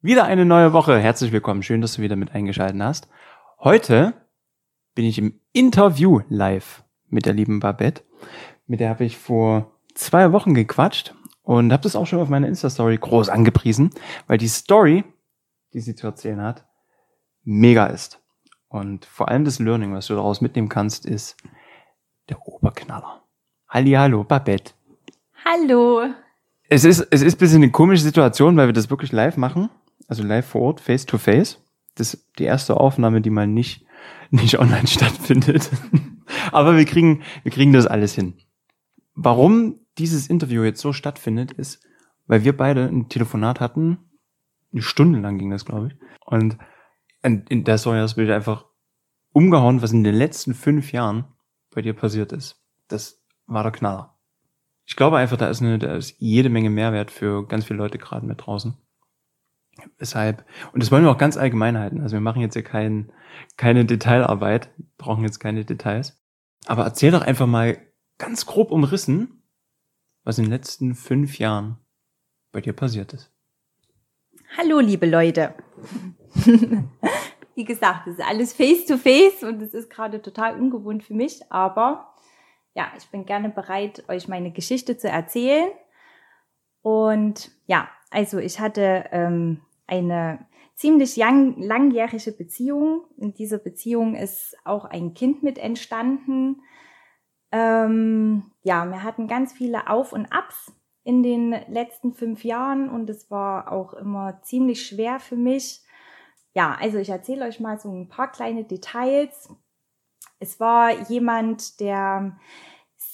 Wieder eine neue Woche. Herzlich willkommen. Schön, dass du wieder mit eingeschaltet hast. Heute bin ich im Interview live mit der lieben Babette. Mit der habe ich vor zwei Wochen gequatscht und habe das auch schon auf meiner Insta-Story groß angepriesen, weil die Story, die sie zu erzählen hat, mega ist. Und vor allem das Learning, was du daraus mitnehmen kannst, ist der Oberknaller. Halli, hallo, Babette. Hallo. Es ist, es ist ein bisschen eine komische Situation, weil wir das wirklich live machen also live vor Ort, face to face. Das ist die erste Aufnahme, die mal nicht, nicht online stattfindet. Aber wir kriegen, wir kriegen das alles hin. Warum dieses Interview jetzt so stattfindet, ist, weil wir beide ein Telefonat hatten. Eine Stunde lang ging das, glaube ich. Und in der Story hast du einfach umgehauen, was in den letzten fünf Jahren bei dir passiert ist. Das war der Knaller. Ich glaube einfach, da ist, eine, da ist jede Menge Mehrwert für ganz viele Leute gerade mit draußen. Weshalb, und das wollen wir auch ganz allgemein halten. Also wir machen jetzt hier kein, keine Detailarbeit, brauchen jetzt keine Details. Aber erzähl doch einfach mal ganz grob umrissen, was in den letzten fünf Jahren bei dir passiert ist. Hallo, liebe Leute. Wie gesagt, es ist alles face to face und es ist gerade total ungewohnt für mich, aber ja, ich bin gerne bereit, euch meine Geschichte zu erzählen. Und ja, also ich hatte ähm, eine ziemlich lang, langjährige Beziehung. In dieser Beziehung ist auch ein Kind mit entstanden. Ähm, ja, wir hatten ganz viele Auf und Abs in den letzten fünf Jahren und es war auch immer ziemlich schwer für mich. Ja, also ich erzähle euch mal so ein paar kleine Details. Es war jemand, der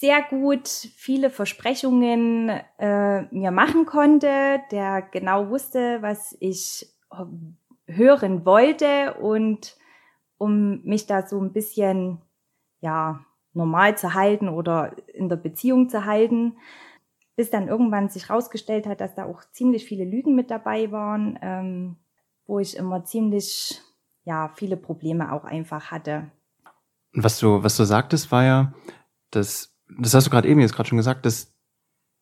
sehr gut viele Versprechungen äh, mir machen konnte, der genau wusste, was ich hören wollte und um mich da so ein bisschen ja normal zu halten oder in der Beziehung zu halten, bis dann irgendwann sich rausgestellt hat, dass da auch ziemlich viele Lügen mit dabei waren, ähm, wo ich immer ziemlich ja viele Probleme auch einfach hatte. Was du was du sagtest, war ja, dass das hast du gerade eben jetzt gerade schon gesagt, dass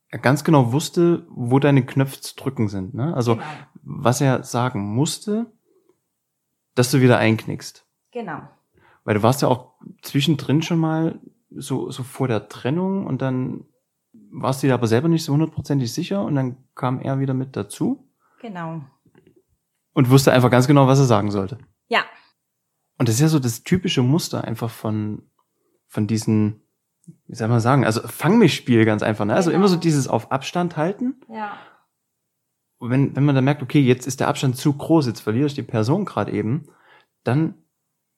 er ganz genau wusste, wo deine Knöpfe zu drücken sind. Ne? Also genau. was er sagen musste, dass du wieder einknickst. Genau. Weil du warst ja auch zwischendrin schon mal so, so vor der Trennung und dann warst du dir aber selber nicht so hundertprozentig sicher und dann kam er wieder mit dazu. Genau. Und wusste einfach ganz genau, was er sagen sollte. Ja. Und das ist ja so das typische Muster einfach von, von diesen wie soll man sagen, also fang mich Spiel ganz einfach, ne? Also genau. immer so dieses auf Abstand halten. Ja. Und wenn, wenn man dann merkt, okay, jetzt ist der Abstand zu groß, jetzt verliere ich die Person gerade eben, dann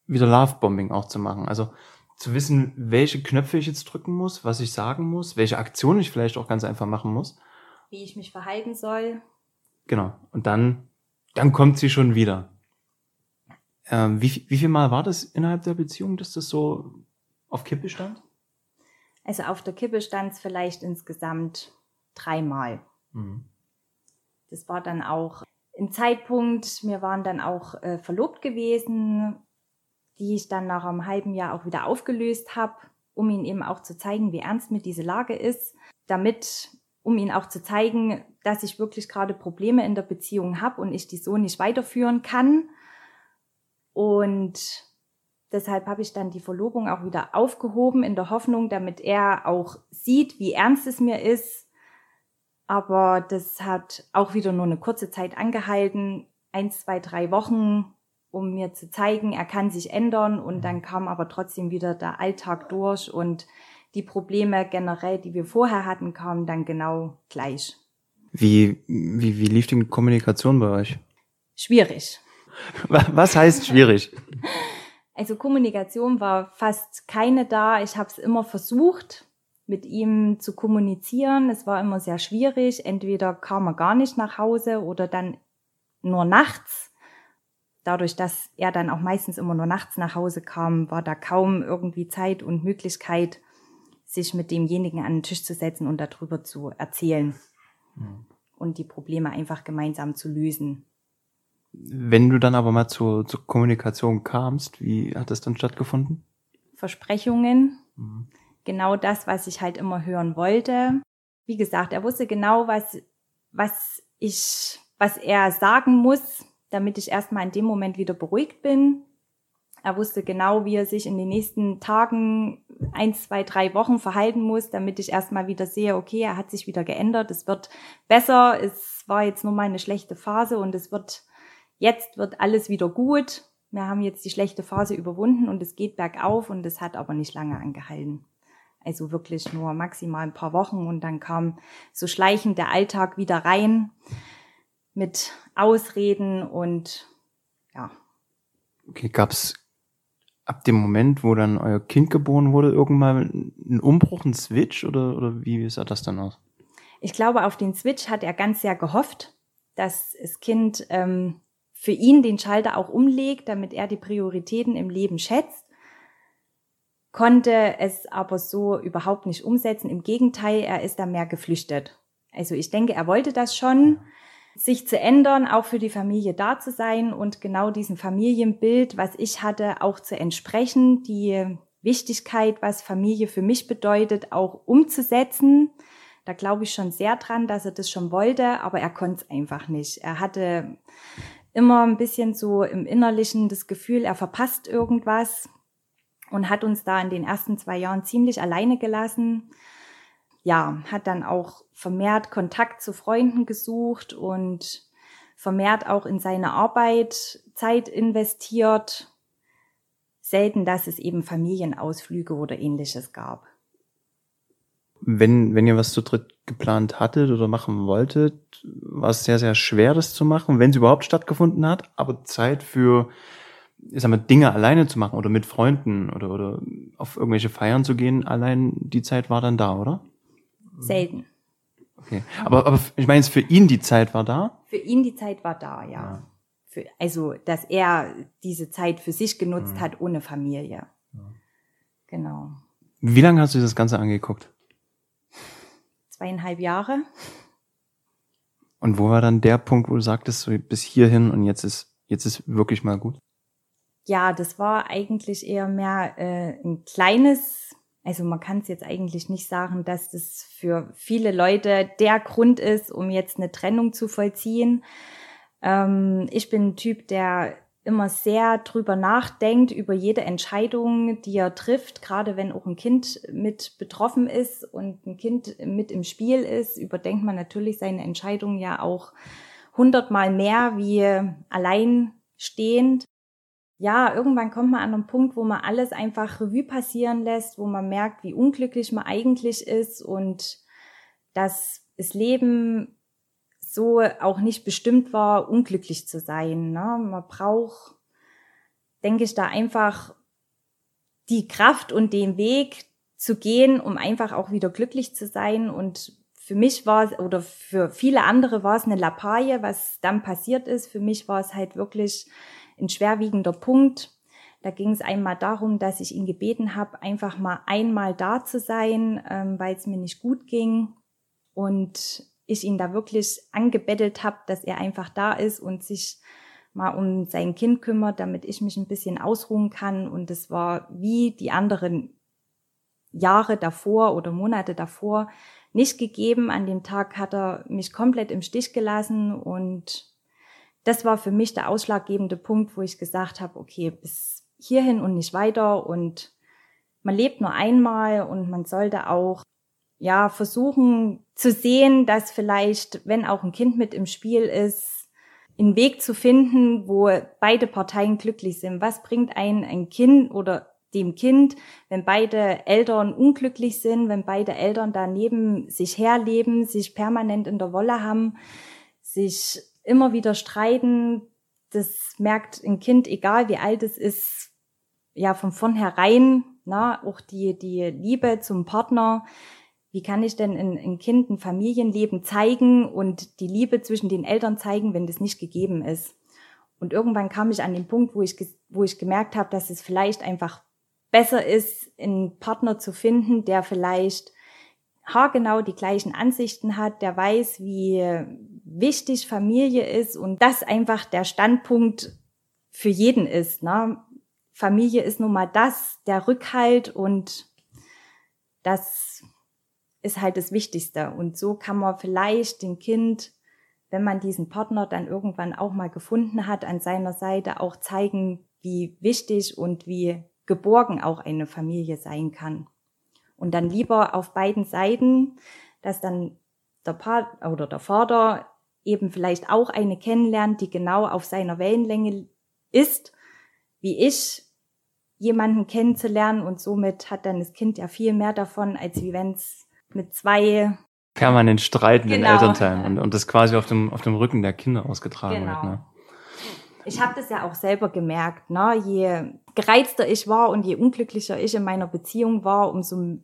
wieder Lovebombing auch zu machen. Also zu wissen, welche Knöpfe ich jetzt drücken muss, was ich sagen muss, welche Aktionen ich vielleicht auch ganz einfach machen muss. Wie ich mich verhalten soll. Genau. Und dann, dann kommt sie schon wieder. Ähm, wie, wie viel Mal war das innerhalb der Beziehung, dass das so auf Kippe stand? Also auf der Kippe stand es vielleicht insgesamt dreimal. Mhm. Das war dann auch ein Zeitpunkt, wir waren dann auch äh, verlobt gewesen, die ich dann nach einem halben Jahr auch wieder aufgelöst habe, um ihn eben auch zu zeigen, wie ernst mir diese Lage ist, damit, um ihn auch zu zeigen, dass ich wirklich gerade Probleme in der Beziehung habe und ich die so nicht weiterführen kann. Und Deshalb habe ich dann die Verlobung auch wieder aufgehoben in der Hoffnung, damit er auch sieht, wie ernst es mir ist. Aber das hat auch wieder nur eine kurze Zeit angehalten, eins, zwei, drei Wochen, um mir zu zeigen, er kann sich ändern. Und dann kam aber trotzdem wieder der Alltag durch und die Probleme generell, die wir vorher hatten, kamen dann genau gleich. Wie, wie, wie lief die Kommunikation bei euch? Schwierig. Was heißt schwierig? Also Kommunikation war fast keine da. Ich habe es immer versucht, mit ihm zu kommunizieren. Es war immer sehr schwierig. Entweder kam er gar nicht nach Hause oder dann nur nachts. Dadurch, dass er dann auch meistens immer nur nachts nach Hause kam, war da kaum irgendwie Zeit und Möglichkeit, sich mit demjenigen an den Tisch zu setzen und darüber zu erzählen mhm. und die Probleme einfach gemeinsam zu lösen. Wenn du dann aber mal zur, zur Kommunikation kamst, wie hat das dann stattgefunden? Versprechungen. Mhm. Genau das, was ich halt immer hören wollte. Wie gesagt, er wusste genau, was, was ich was er sagen muss, damit ich erstmal in dem Moment wieder beruhigt bin. Er wusste genau, wie er sich in den nächsten Tagen, eins, zwei, drei Wochen verhalten muss, damit ich erstmal wieder sehe, okay, er hat sich wieder geändert, es wird besser, es war jetzt nur mal eine schlechte Phase und es wird, jetzt wird alles wieder gut. Wir haben jetzt die schlechte Phase überwunden und es geht bergauf und es hat aber nicht lange angehalten. Also wirklich nur maximal ein paar Wochen und dann kam so schleichend der Alltag wieder rein mit Ausreden und ja. Okay, gab's ab dem Moment, wo dann euer Kind geboren wurde, irgendwann einen Umbruch, einen Switch oder, oder wie sah das dann aus? Ich glaube, auf den Switch hat er ganz sehr gehofft, dass das Kind ähm, für ihn den Schalter auch umlegt, damit er die Prioritäten im Leben schätzt, konnte es aber so überhaupt nicht umsetzen. Im Gegenteil, er ist da mehr geflüchtet. Also ich denke, er wollte das schon, sich zu ändern, auch für die Familie da zu sein und genau diesem Familienbild, was ich hatte, auch zu entsprechen, die Wichtigkeit, was Familie für mich bedeutet, auch umzusetzen. Da glaube ich schon sehr dran, dass er das schon wollte, aber er konnte es einfach nicht. Er hatte immer ein bisschen so im Innerlichen das Gefühl, er verpasst irgendwas und hat uns da in den ersten zwei Jahren ziemlich alleine gelassen ja, hat dann auch vermehrt Kontakt zu Freunden gesucht und vermehrt auch in seine Arbeit Zeit investiert. Selten, dass es eben Familienausflüge oder ähnliches gab. Wenn, wenn ihr was zu dritt geplant hattet oder machen wolltet, war es sehr, sehr schwer, das zu machen, wenn es überhaupt stattgefunden hat, aber Zeit für, ich sag mal, Dinge alleine zu machen oder mit Freunden oder, oder auf irgendwelche Feiern zu gehen, allein die Zeit war dann da, oder? Selten. Okay. Aber, aber ich meine, für ihn die Zeit war da? Für ihn die Zeit war da, ja. ja. Für, also, dass er diese Zeit für sich genutzt mhm. hat ohne Familie. Ja. Genau. Wie lange hast du das Ganze angeguckt? Zweieinhalb Jahre. Und wo war dann der Punkt, wo du sagtest, so bis hierhin und jetzt ist, jetzt ist wirklich mal gut? Ja, das war eigentlich eher mehr äh, ein kleines also man kann es jetzt eigentlich nicht sagen, dass das für viele Leute der Grund ist, um jetzt eine Trennung zu vollziehen. Ähm, ich bin ein Typ, der immer sehr drüber nachdenkt, über jede Entscheidung, die er trifft, gerade wenn auch ein Kind mit betroffen ist und ein Kind mit im Spiel ist, überdenkt man natürlich seine Entscheidungen ja auch hundertmal mehr wie alleinstehend ja, irgendwann kommt man an einen Punkt, wo man alles einfach Revue passieren lässt, wo man merkt, wie unglücklich man eigentlich ist und dass das Leben so auch nicht bestimmt war, unglücklich zu sein. Ne? Man braucht, denke ich, da einfach die Kraft und den Weg zu gehen, um einfach auch wieder glücklich zu sein. Und für mich war es, oder für viele andere war es eine Lappalie, was dann passiert ist. Für mich war es halt wirklich ein schwerwiegender Punkt. Da ging es einmal darum, dass ich ihn gebeten habe, einfach mal einmal da zu sein, ähm, weil es mir nicht gut ging. Und ich ihn da wirklich angebettelt habe, dass er einfach da ist und sich mal um sein Kind kümmert, damit ich mich ein bisschen ausruhen kann. Und es war wie die anderen Jahre davor oder Monate davor nicht gegeben. An dem Tag hat er mich komplett im Stich gelassen und das war für mich der ausschlaggebende Punkt, wo ich gesagt habe, okay, bis hierhin und nicht weiter und man lebt nur einmal und man sollte auch ja versuchen zu sehen, dass vielleicht, wenn auch ein Kind mit im Spiel ist, einen Weg zu finden, wo beide Parteien glücklich sind. Was bringt ein ein Kind oder dem Kind, wenn beide Eltern unglücklich sind, wenn beide Eltern daneben sich herleben, sich permanent in der Wolle haben, sich immer wieder streiten. Das merkt ein Kind, egal wie alt es ist, ja von vornherein, na, auch die, die Liebe zum Partner. Wie kann ich denn ein, ein Kind ein Familienleben zeigen und die Liebe zwischen den Eltern zeigen, wenn das nicht gegeben ist? Und irgendwann kam ich an den Punkt, wo ich, wo ich gemerkt habe, dass es vielleicht einfach besser ist, einen Partner zu finden, der vielleicht haargenau die gleichen Ansichten hat, der weiß, wie wichtig Familie ist und das einfach der Standpunkt für jeden ist. Ne? Familie ist nun mal das, der Rückhalt und das ist halt das Wichtigste. Und so kann man vielleicht dem Kind, wenn man diesen Partner dann irgendwann auch mal gefunden hat, an seiner Seite auch zeigen, wie wichtig und wie geborgen auch eine Familie sein kann. Und dann lieber auf beiden Seiten, dass dann der Part oder der Vater eben vielleicht auch eine kennenlernt, die genau auf seiner Wellenlänge ist, wie ich, jemanden kennenzulernen und somit hat dann das Kind ja viel mehr davon, als wie wenn es mit zwei permanent streitenden genau. Elternteilen und, und das quasi auf dem, auf dem Rücken der Kinder ausgetragen genau. wird. Ne? Ich habe das ja auch selber gemerkt. Ne? Je gereizter ich war und je unglücklicher ich in meiner Beziehung war, umso,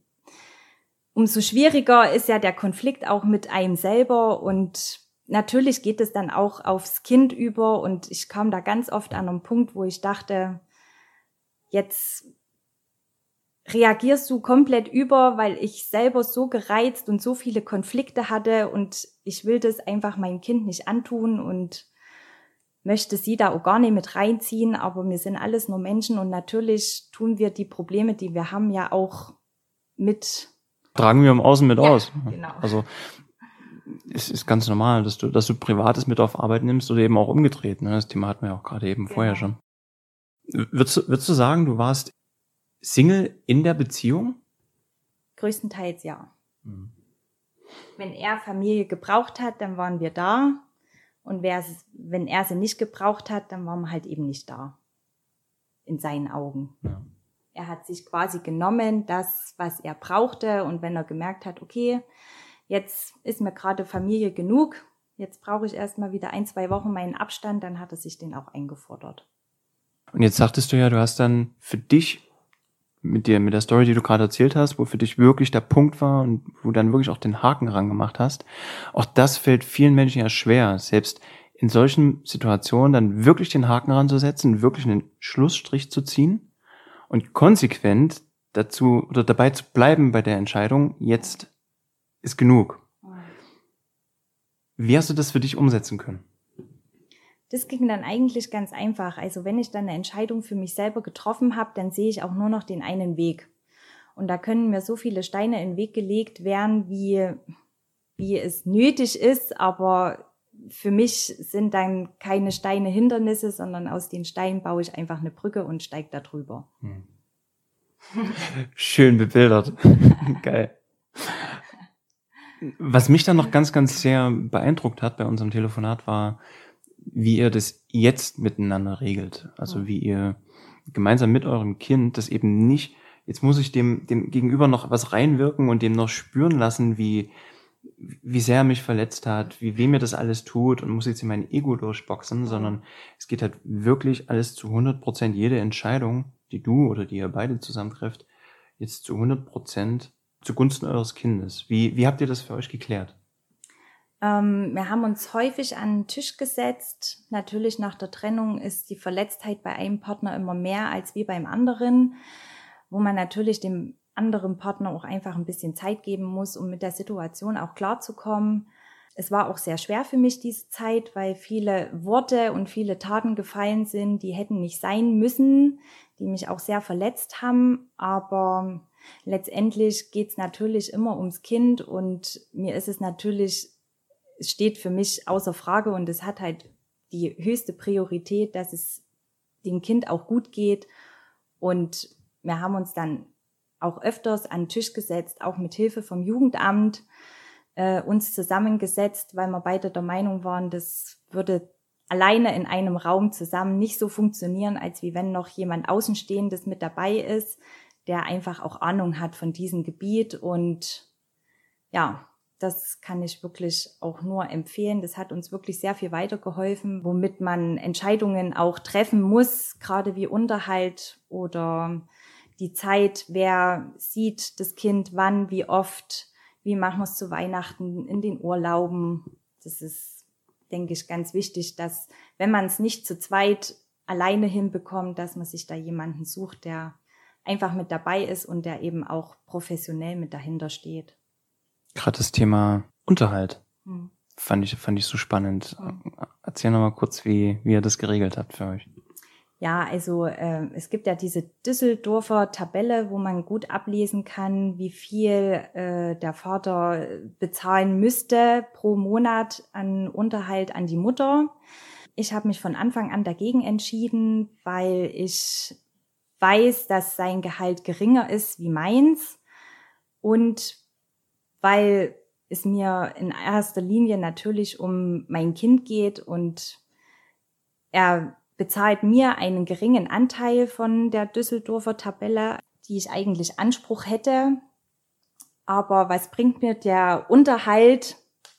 umso schwieriger ist ja der Konflikt auch mit einem selber. Und natürlich geht es dann auch aufs Kind über. Und ich kam da ganz oft an einen Punkt, wo ich dachte, jetzt reagierst du komplett über, weil ich selber so gereizt und so viele Konflikte hatte und ich will das einfach meinem Kind nicht antun und möchte sie da auch gar nicht mit reinziehen, aber wir sind alles nur Menschen und natürlich tun wir die Probleme, die wir haben, ja auch mit. Tragen wir im Außen mit ja, aus. Genau. Also es ist ganz normal, dass du, dass du Privates mit auf Arbeit nimmst oder eben auch umgedreht. Ne? Das Thema hatten wir ja auch gerade eben genau. vorher schon. Würdest würdest du sagen, du warst Single in der Beziehung? Größtenteils ja. Mhm. Wenn er Familie gebraucht hat, dann waren wir da. Und wenn er sie nicht gebraucht hat, dann waren wir halt eben nicht da. In seinen Augen. Ja. Er hat sich quasi genommen, das, was er brauchte. Und wenn er gemerkt hat, okay, jetzt ist mir gerade Familie genug, jetzt brauche ich erstmal wieder ein, zwei Wochen meinen Abstand, dann hat er sich den auch eingefordert. Und jetzt sagtest du ja, du hast dann für dich mit dir, mit der Story, die du gerade erzählt hast, wo für dich wirklich der Punkt war und wo du dann wirklich auch den Haken rangemacht hast. Auch das fällt vielen Menschen ja schwer, selbst in solchen Situationen dann wirklich den Haken ranzusetzen, wirklich einen Schlussstrich zu ziehen und konsequent dazu oder dabei zu bleiben bei der Entscheidung, jetzt ist genug. Wie hast du das für dich umsetzen können? Das ging dann eigentlich ganz einfach. Also wenn ich dann eine Entscheidung für mich selber getroffen habe, dann sehe ich auch nur noch den einen Weg. Und da können mir so viele Steine in den Weg gelegt werden, wie, wie es nötig ist, aber für mich sind dann keine Steine Hindernisse, sondern aus den Steinen baue ich einfach eine Brücke und steige da drüber. Hm. Schön bebildert. Geil. Was mich dann noch ganz, ganz sehr beeindruckt hat bei unserem Telefonat war, wie ihr das jetzt miteinander regelt. Also wie ihr gemeinsam mit eurem Kind das eben nicht, jetzt muss ich dem, dem Gegenüber noch was reinwirken und dem noch spüren lassen, wie, wie sehr er mich verletzt hat, wie weh mir das alles tut und muss jetzt in mein Ego durchboxen, sondern es geht halt wirklich alles zu 100 Prozent, jede Entscheidung, die du oder die ihr beide zusammen trefft, jetzt zu 100 Prozent zugunsten eures Kindes. Wie, wie habt ihr das für euch geklärt? Ähm, wir haben uns häufig an den Tisch gesetzt. Natürlich nach der Trennung ist die Verletztheit bei einem Partner immer mehr als wie beim anderen, wo man natürlich dem anderen Partner auch einfach ein bisschen Zeit geben muss, um mit der Situation auch klarzukommen. Es war auch sehr schwer für mich diese Zeit, weil viele Worte und viele Taten gefallen sind, die hätten nicht sein müssen, die mich auch sehr verletzt haben. Aber letztendlich geht es natürlich immer ums Kind und mir ist es natürlich es steht für mich außer Frage und es hat halt die höchste Priorität, dass es dem Kind auch gut geht. Und wir haben uns dann auch öfters an den Tisch gesetzt, auch mit Hilfe vom Jugendamt, äh, uns zusammengesetzt, weil wir beide der Meinung waren, das würde alleine in einem Raum zusammen nicht so funktionieren, als wie wenn noch jemand Außenstehendes mit dabei ist, der einfach auch Ahnung hat von diesem Gebiet und ja, das kann ich wirklich auch nur empfehlen. Das hat uns wirklich sehr viel weitergeholfen, womit man Entscheidungen auch treffen muss, gerade wie Unterhalt oder die Zeit, wer sieht das Kind wann, wie oft, wie machen wir es zu Weihnachten, in den Urlauben. Das ist, denke ich, ganz wichtig, dass wenn man es nicht zu zweit alleine hinbekommt, dass man sich da jemanden sucht, der einfach mit dabei ist und der eben auch professionell mit dahinter steht. Gerade das Thema Unterhalt hm. fand ich fand ich so spannend. Hm. Erzähl noch mal kurz, wie wie ihr das geregelt habt für euch. Ja, also äh, es gibt ja diese Düsseldorfer Tabelle, wo man gut ablesen kann, wie viel äh, der Vater bezahlen müsste pro Monat an Unterhalt an die Mutter. Ich habe mich von Anfang an dagegen entschieden, weil ich weiß, dass sein Gehalt geringer ist wie meins und weil es mir in erster Linie natürlich um mein Kind geht und er bezahlt mir einen geringen Anteil von der Düsseldorfer Tabelle, die ich eigentlich Anspruch hätte. Aber was bringt mir der Unterhalt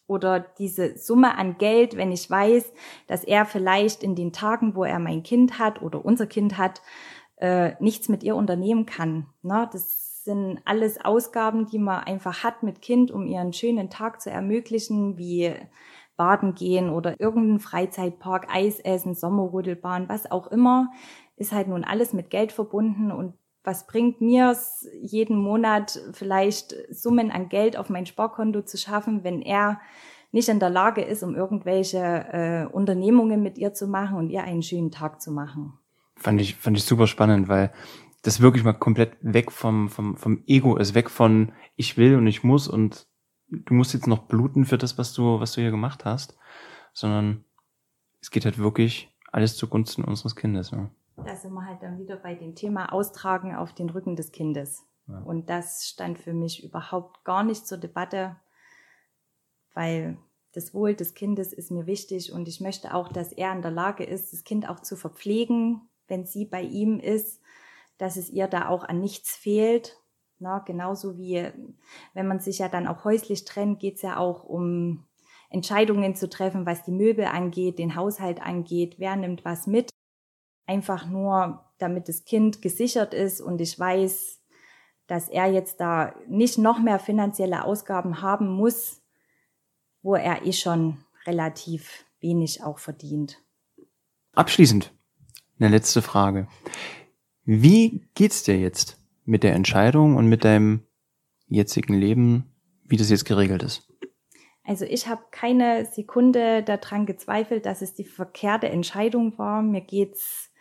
oder diese Summe an Geld, wenn ich weiß, dass er vielleicht in den Tagen, wo er mein Kind hat oder unser Kind hat, äh, nichts mit ihr unternehmen kann. Ne? Das sind alles Ausgaben, die man einfach hat mit Kind, um ihr einen schönen Tag zu ermöglichen, wie baden gehen oder irgendeinen Freizeitpark, Eis essen, Sommerrodelbahn, was auch immer, ist halt nun alles mit Geld verbunden und was bringt mir es, jeden Monat vielleicht Summen an Geld auf mein Sparkonto zu schaffen, wenn er nicht in der Lage ist, um irgendwelche äh, Unternehmungen mit ihr zu machen und ihr einen schönen Tag zu machen. Fand ich, fand ich super spannend, weil das wirklich mal komplett weg vom, vom, vom Ego ist, weg von ich will und ich muss und du musst jetzt noch bluten für das, was du, was du hier gemacht hast, sondern es geht halt wirklich alles zugunsten unseres Kindes. Ja. Da sind wir halt dann wieder bei dem Thema Austragen auf den Rücken des Kindes. Ja. Und das stand für mich überhaupt gar nicht zur Debatte, weil das Wohl des Kindes ist mir wichtig und ich möchte auch, dass er in der Lage ist, das Kind auch zu verpflegen, wenn sie bei ihm ist, dass es ihr da auch an nichts fehlt na, genauso wie wenn man sich ja dann auch häuslich trennt, geht es ja auch um Entscheidungen zu treffen, was die Möbel angeht, den Haushalt angeht, wer nimmt was mit. Einfach nur, damit das Kind gesichert ist und ich weiß, dass er jetzt da nicht noch mehr finanzielle Ausgaben haben muss, wo er eh schon relativ wenig auch verdient. Abschließend eine letzte Frage. Wie geht's dir jetzt? mit der Entscheidung und mit deinem jetzigen Leben, wie das jetzt geregelt ist? Also ich habe keine Sekunde daran gezweifelt, dass es die verkehrte Entscheidung war. Mir geht's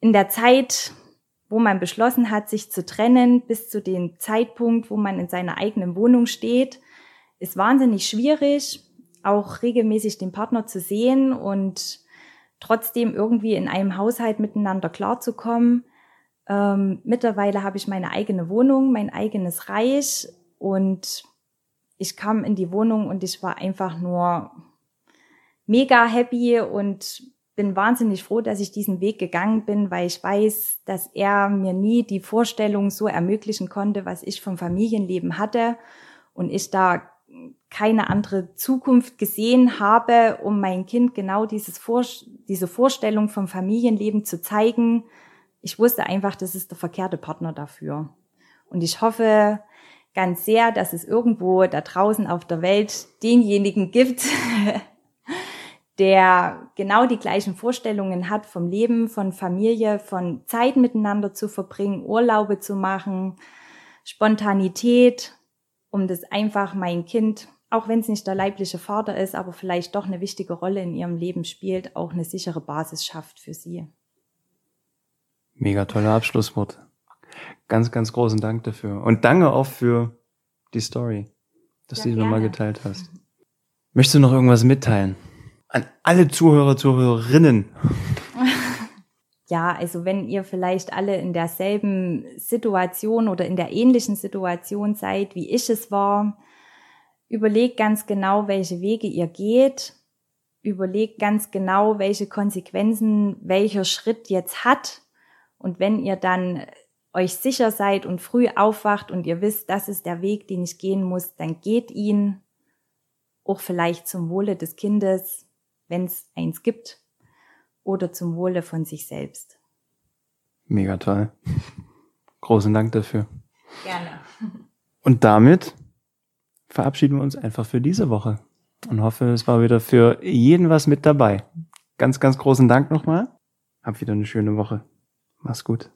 in der Zeit, wo man beschlossen hat, sich zu trennen, bis zu dem Zeitpunkt, wo man in seiner eigenen Wohnung steht, ist wahnsinnig schwierig, auch regelmäßig den Partner zu sehen und trotzdem irgendwie in einem Haushalt miteinander klarzukommen. Ähm, mittlerweile habe ich meine eigene Wohnung, mein eigenes Reich und ich kam in die Wohnung und ich war einfach nur mega happy und bin wahnsinnig froh, dass ich diesen Weg gegangen bin, weil ich weiß, dass er mir nie die Vorstellung so ermöglichen konnte, was ich vom Familienleben hatte und ich da keine andere Zukunft gesehen habe, um mein Kind genau dieses Vor diese Vorstellung vom Familienleben zu zeigen, ich wusste einfach, das ist der verkehrte Partner dafür. Und ich hoffe ganz sehr, dass es irgendwo da draußen auf der Welt denjenigen gibt, der genau die gleichen Vorstellungen hat vom Leben, von Familie, von Zeit miteinander zu verbringen, Urlaube zu machen, Spontanität, um das einfach mein Kind, auch wenn es nicht der leibliche Vater ist, aber vielleicht doch eine wichtige Rolle in ihrem Leben spielt, auch eine sichere Basis schafft für sie. Mega tolle Abschlusswort. Ganz, ganz großen Dank dafür. Und danke auch für die Story, dass ja, du die nochmal geteilt hast. Möchtest du noch irgendwas mitteilen? An alle Zuhörer, Zuhörerinnen. Ja, also wenn ihr vielleicht alle in derselben Situation oder in der ähnlichen Situation seid, wie ich es war, überlegt ganz genau, welche Wege ihr geht. Überlegt ganz genau, welche Konsequenzen welcher Schritt jetzt hat und wenn ihr dann euch sicher seid und früh aufwacht und ihr wisst, das ist der Weg, den ich gehen muss, dann geht ihn auch vielleicht zum Wohle des Kindes, wenn es eins gibt, oder zum Wohle von sich selbst. Mega toll. Großen Dank dafür. Gerne. Und damit verabschieden wir uns einfach für diese Woche und hoffe, es war wieder für jeden was mit dabei. Ganz, ganz großen Dank nochmal. Hab wieder eine schöne Woche. Mach's gut.